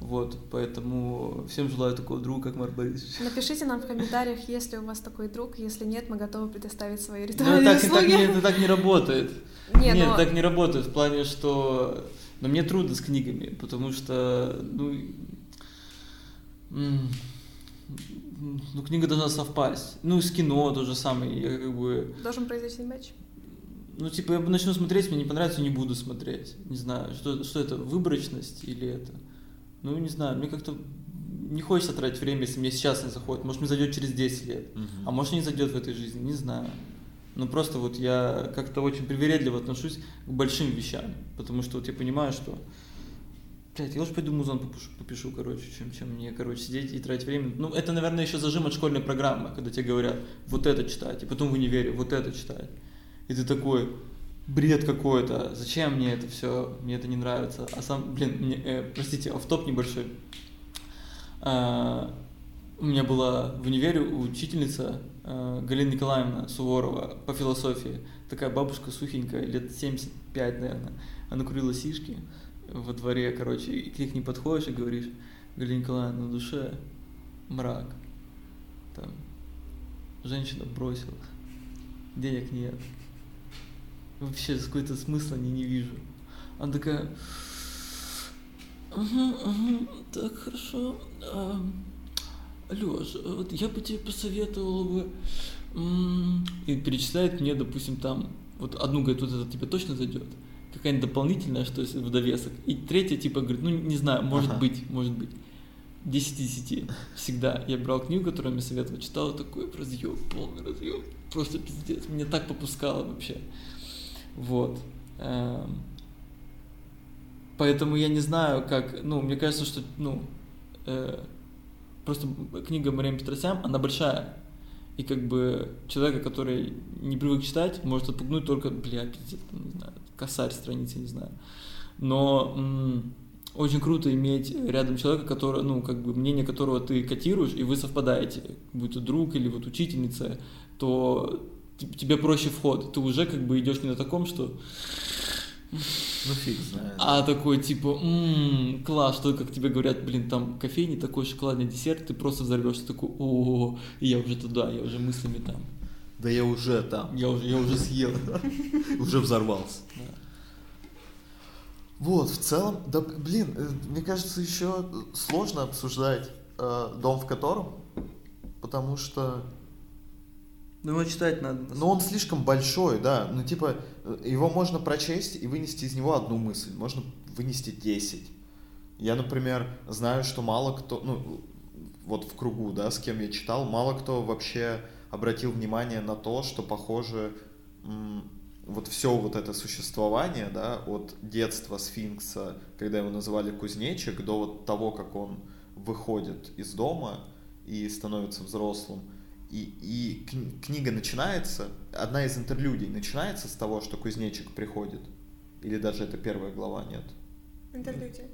Вот, поэтому всем желаю такого друга, как Марк Борисович. Напишите нам в комментариях, есть ли у вас такой друг. Если нет, мы готовы предоставить свои Ну, ритуальные так, так, услуги. не, это так не работает. Не, Нет, но- так не работает в плане, что... Но мне трудно с книгами, потому что, ну... Ну, книга должна совпасть. Ну, и с кино то же самое. Я как бы... Должен произойти матч. Ну, типа, я начну смотреть, мне не понравится, не буду смотреть. Не знаю, что, что это, выборочность или это? Ну, не знаю, мне как-то не хочется тратить время, если мне сейчас не заходит. Может, мне зайдет через 10 лет. А может, не зайдет в этой жизни, не знаю. Ну, просто вот я как-то очень привередливо отношусь к большим вещам. Потому что вот я понимаю, что Блядь, я лучше пойду музон попишу, попишу, короче, чем, чем мне, короче, сидеть и тратить время. Ну, это, наверное, еще зажим от школьной программы, когда тебе говорят, вот это читать, и потом в универе вот это читать. И ты такой, бред какой-то, зачем мне это все, мне это не нравится. А сам, блин, мне, э, простите, автоп небольшой. А, у меня была в универе учительница э, Галина Николаевна Суворова по философии. Такая бабушка сухенькая, лет 75, наверное. Она курила сишки во дворе, короче, и к ней подходишь и говоришь, Галина Николаевна, на душе мрак. Там, женщина бросила, денег нет. Вообще какой-то смысла не, не вижу. Она такая, Угу, угу, так, хорошо. А, Лёш, вот я бы тебе посоветовал бы... И перечисляет мне, допустим, там... Вот одну говорит, вот это тебе точно зайдет. Какая-нибудь дополнительная, что если в довесок. И третья, типа, говорит, ну, не знаю, может Ага. быть, может быть. 10 из 10. Всегда. Я брал книгу, которую мне советовал, читал, такой разъем, полный разъем. Просто пиздец. Меня так попускало вообще. Вот. Эм, Поэтому я не знаю, как, ну, мне кажется, что, ну, э, просто книга Мариам Петросян, она большая. И как бы человека, который не привык читать, может отпугнуть только, бля, пиздец, там, не знаю, косарь страницы, не знаю. Но м, очень круто иметь рядом человека, который, ну, как бы мнение которого ты котируешь, и вы совпадаете, будь то друг или вот учительница, то тебе проще вход. Ты уже как бы идешь не на таком, что Ну фиг знает. а такой типа, «М, класс, что как тебе говорят, блин, там кофейни, такой шоколадный десерт, ты просто взорвешься, такой, о, я уже туда, я уже мыслями там, Да я уже там. я уже, я уже съел. Уже взорвался. Вот, в целом, да, блин, э, мне кажется, еще сложно обсуждать э, дом в котором, потому что, Ну, его читать надо. ну, он слишком большой, да, ну, типа, э, его можно прочесть и вынести из него одну мысль, можно вынести 10. Я, например, знаю, что мало кто, ну, вот в кругу, да, с кем я читал, мало кто вообще обратил внимание на то, что, похоже, вот все вот это существование, да, от детства сфинкса, когда его называли кузнечик, до вот того, как он выходит из дома и становится взрослым. И, и кни- книга начинается, одна из интерлюдий начинается с того, что кузнечик приходит. Или даже это первая глава, нет? Интерлюдия.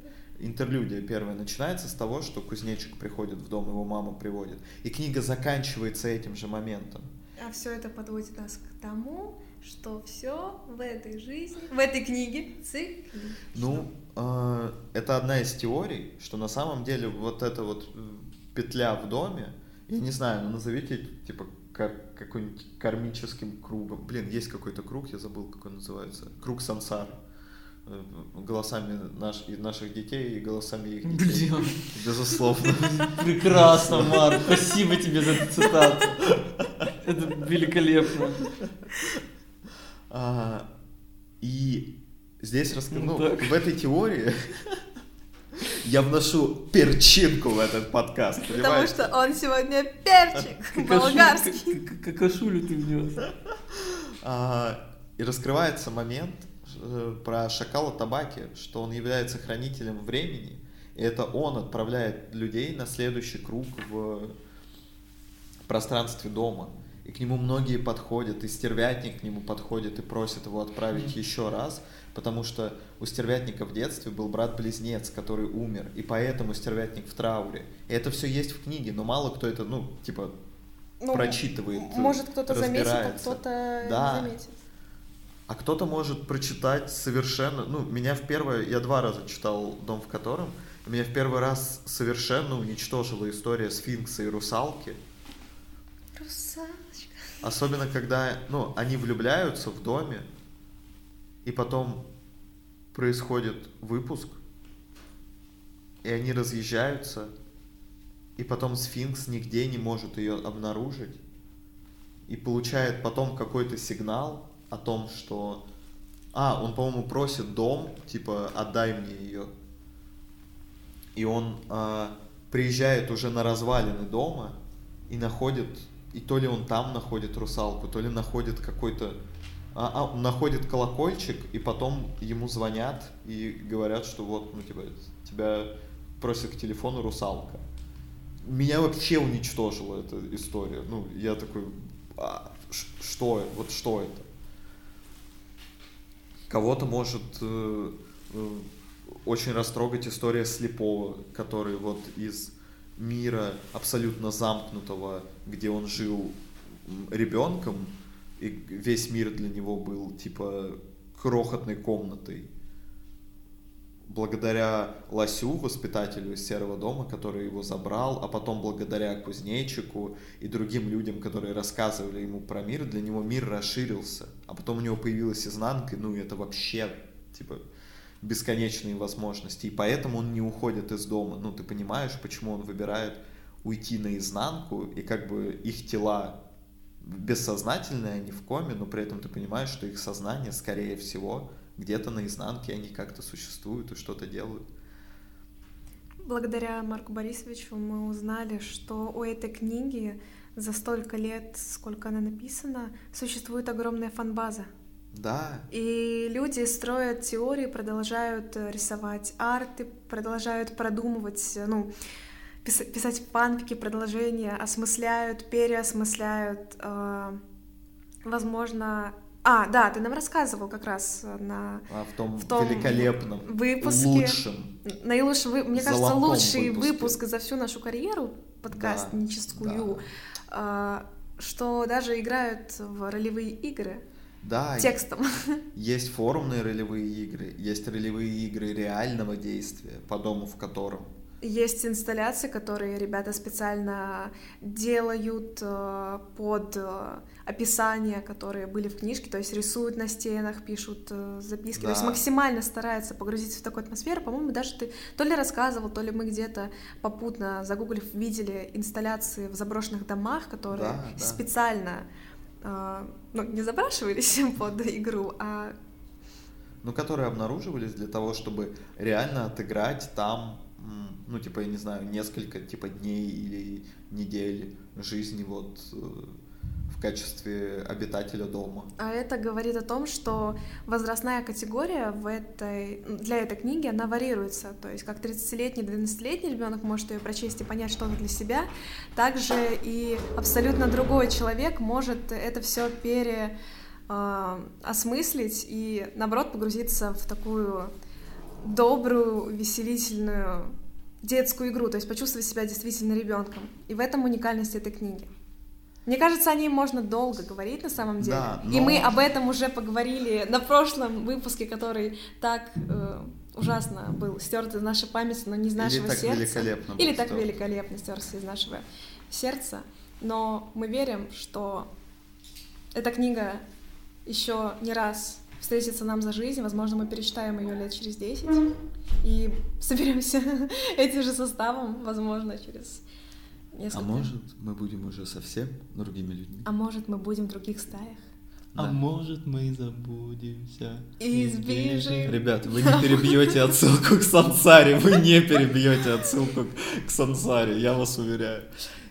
Интерлюдия первая начинается с того, что кузнечик приходит в дом, его мама приводит. И книга заканчивается этим же моментом. А все это подводит нас к тому, что все в этой жизни, в этой книге циклично. Ну, э, это одна из теорий, что на самом деле вот эта вот э, петля в доме, я не знаю, ну назовите типа кар- какой-нибудь кармическим кругом. Блин, есть какой-то круг, я забыл, как он называется. Круг сансар. Э, Голосами наш, и наших детей и голосами их детей. Бля, Безусловно. прекрасно, Марк, спасибо тебе за эту цитату. Это великолепно. А, и здесь расскажу, Ну ну, в этой теории я вношу перчинку в этот подкаст, Потому понимаешь? что он сегодня перчик болгарский. Какашулю ты внес. А, и раскрывается момент про шакала табаки, что он является хранителем времени, и это он отправляет людей на следующий круг в пространстве дома. И к нему многие подходят, и стервятник к нему подходит и просит его отправить Мгм. еще раз, потому что у стервятника в детстве был брат-близнец, который умер, и поэтому стервятник в трауре. И это все есть в книге, но мало кто это, ну, типа, Ну, прочитывает, Может, кто-то заметит, а кто-то Да. не заметит. А кто-то может прочитать совершенно... Ну, меня в первое... Я два раза читал «Дом в котором». Меня в первый раз совершенно уничтожила история сфинкса и русалки. Русалочка. Особенно, когда, ну, они влюбляются в доме, и потом происходит выпуск, и они разъезжаются, и потом сфинкс нигде не может ее обнаружить, и получает потом какой-то сигнал о том, что... А, он, по-моему, просит дом, типа, отдай мне ее. И он а, приезжает уже на развалины дома и находит, и то ли он там находит русалку, то ли находит какой-то а, а, находит колокольчик, и потом ему звонят и говорят, что вот, ну, типа, тебя просит к телефону русалка. Меня вообще уничтожила эта история. Ну, я такой, а, что, вот что это? Кого-то может э, э, очень растрогать история слепого, который вот из мира абсолютно замкнутого, где он жил ребенком, и весь мир для него был типа крохотной комнатой. Благодаря Лосю, воспитателю из Серого дома, который его забрал, а потом благодаря кузнечику и другим людям, которые рассказывали ему про мир, для него мир расширился. А потом у него появилась изнанка, ну это вообще, типа, бесконечные возможности. И поэтому он не уходит из дома. Ну, ты понимаешь, почему он выбирает уйти наизнанку, и как бы их тела бессознательные, они в коме, но при этом ты понимаешь, что их сознание, скорее всего, где-то на изнанке они как-то существуют и что-то делают. Благодаря Марку Борисовичу мы узнали, что у этой книги за столько лет, сколько она написана, существует огромная фанбаза. Да. И люди строят теории, продолжают рисовать арты, продолжают продумывать, ну, писать фанфики, продолжения, осмысляют, переосмысляют. Э, возможно, а, да, ты нам рассказывал как раз на а, в том, в том великолепном выпуске, лучшем, наилучшем, вы, мне кажется, лучший выпуске. выпуск за всю нашу карьеру подкастническую, да, э, что даже играют в ролевые игры. Да, текстом. Есть форумные ролевые игры, есть ролевые игры реального действия, по дому в котором есть инсталляции, которые ребята специально делают э, под э, описания, которые были в книжке, то есть рисуют на стенах, пишут э, записки, да. то есть максимально стараются погрузиться в такую атмосферу. По-моему, даже ты то ли рассказывал, то ли мы где-то попутно загуглив видели инсталляции в заброшенных домах, которые да, да. специально ну, не запрашивались под игру, а ну, которые обнаруживались для того, чтобы реально отыграть там ну, типа, я не знаю, несколько, типа, дней или недель жизни вот э, качестве обитателя дома. А это говорит о том, что возрастная категория в этой, для этой книги, она варьируется. То есть как 30-летний, 12-летний ребенок может ее прочесть и понять что-то для себя, также и абсолютно другой человек может это все пере э, осмыслить и, наоборот, погрузиться в такую добрую, веселительную детскую игру, то есть почувствовать себя действительно ребенком. И в этом уникальность этой книги. Мне кажется, о ней можно долго говорить на самом деле. Да, но... И мы об этом уже поговорили на прошлом выпуске, который так э, ужасно был стерт из нашей памяти, но не из нашего Или так сердца. Великолепно Или так великолепно стерся из нашего сердца. Но мы верим, что эта книга еще не раз встретится нам за жизнь. Возможно, мы перечитаем ее лет через 10 и соберемся этим же составом, возможно, через несколько. А может, мы будем уже совсем другими людьми? А может, мы будем в других стаях? А да. может мы забудемся и сбежим. Ребят, вы не перебьете отсылку к Сансаре, вы не перебьете отсылку к Сансаре, я вас уверяю.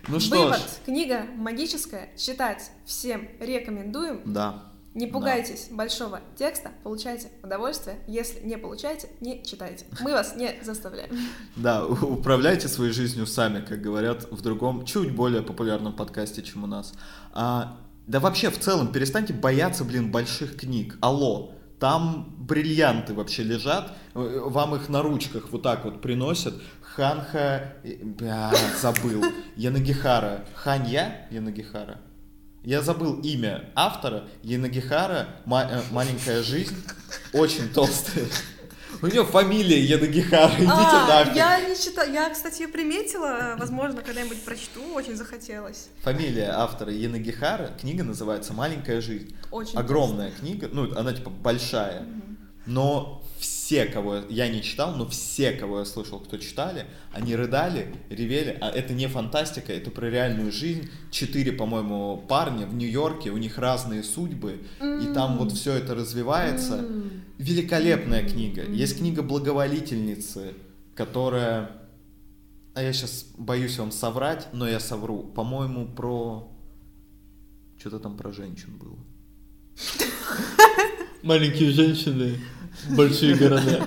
Ну что Вывод. Ж. Книга магическая. Читать всем рекомендуем. Да. Не пугайтесь да. большого текста, получайте удовольствие. Если не получаете, не читайте. Мы вас не заставляем. Да, управляйте своей жизнью сами, как говорят в другом, чуть более популярном подкасте, чем у нас. А, да вообще, в целом, перестаньте бояться, блин, больших книг. Алло, там бриллианты вообще лежат, вам их на ручках вот так вот приносят. Ханха... Бля, забыл. Янагихара. Ханья Янагихара? Я забыл имя автора. Янагихара, э, маленькая жизнь. Очень толстая. У нее фамилия Янагихара, идите А, нафиг. я не читала, я, кстати, ее приметила, возможно, когда-нибудь прочту, очень захотелось. Фамилия автора Янагихара, книга называется «Маленькая жизнь». Очень Огромная книга, ну, она типа большая, Мгм. но все, кого я- не читал, но все, кого я слышал, кто читали, они рыдали, ревели, а это не фантастика, это про реальную жизнь. Четыре, по-моему, парня в Нью-Йорке, у них разные судьбы, и там вот все это развивается. Великолепная книга. Есть книга «Благоволительницы», которая... А я сейчас боюсь вам соврать, но я совру. По-моему, про... Что-то там про женщин было. Маленькие женщины, большие города.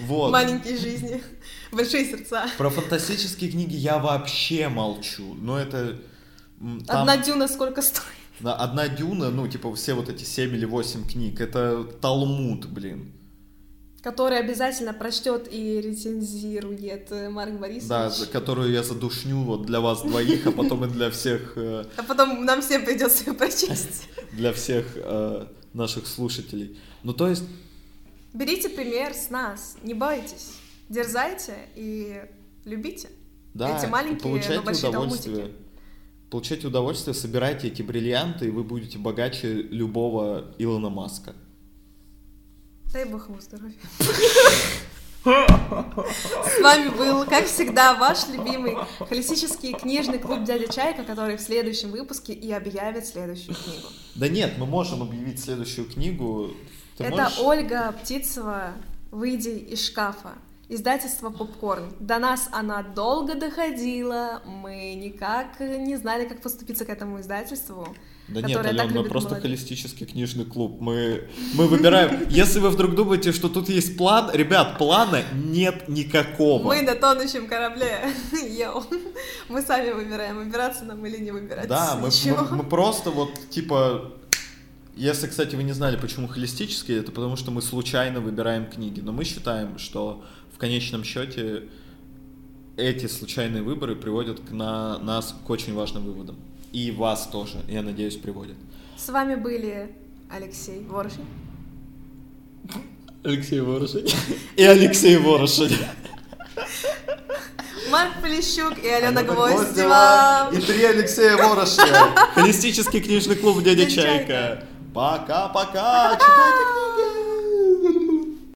Вот. Маленькие жизни, большие сердца. Про фантастические книги я вообще молчу. Но это... там Одна дюна сколько стоит? на- одна дюна, ну, типа, все вот эти 7 или 8 книг, это Талмуд, блин. Который обязательно прочтет и рецензирует э, Марк Борисович. Да, за которую я задушню вот для вас двоих, а потом и для всех э, А потом нам всем придется ее прочесть. для всех э, наших слушателей. Ну, то есть, Берите пример с нас, не бойтесь, дерзайте и любите. да, Эти и маленькие, но получайте большие удовольствие. талмудики. Получайте удовольствие, собирайте эти бриллианты, и вы будете богаче любого Илона Маска. Дай бог ему здоровья. С вами был, как всегда, ваш любимый холистический книжный клуб «Дядя Чайка», который в следующем выпуске и объявит следующую книгу. Да нет, мы можем объявить следующую книгу. Ты Это можешь? Ольга Птицева «Выйди из шкафа». Издательство «Попкорн». До нас она долго доходила, мы никак не знали, как поступиться к этому издательству. Да нет, Ален, мы просто молодежь. холистический книжный клуб. Мы, мы выбираем. Если вы вдруг думаете, что тут есть план, ребят, плана нет никакого. Мы на тонущем корабле. Йоу. Мы сами выбираем, выбираться нам или не выбираться. Да, мы, мы- мы просто вот типа. Если, кстати, вы не знали, почему холистический, это потому что мы случайно выбираем книги. Но мы считаем, что в конечном счете эти случайные выборы приводят к на, нас к очень важным выводам. И вас тоже, я надеюсь, приводят. С вами были Алексей Ворошин. Алексей Ворошин. И Алексей Ворошин. Марк Полищук и Алена Алена Гвоздева. И три Алексея Ворошина. Холистический книжный клуб «Дядя Дядя Чайка». Чайка. Пока-пока. Читайте книги.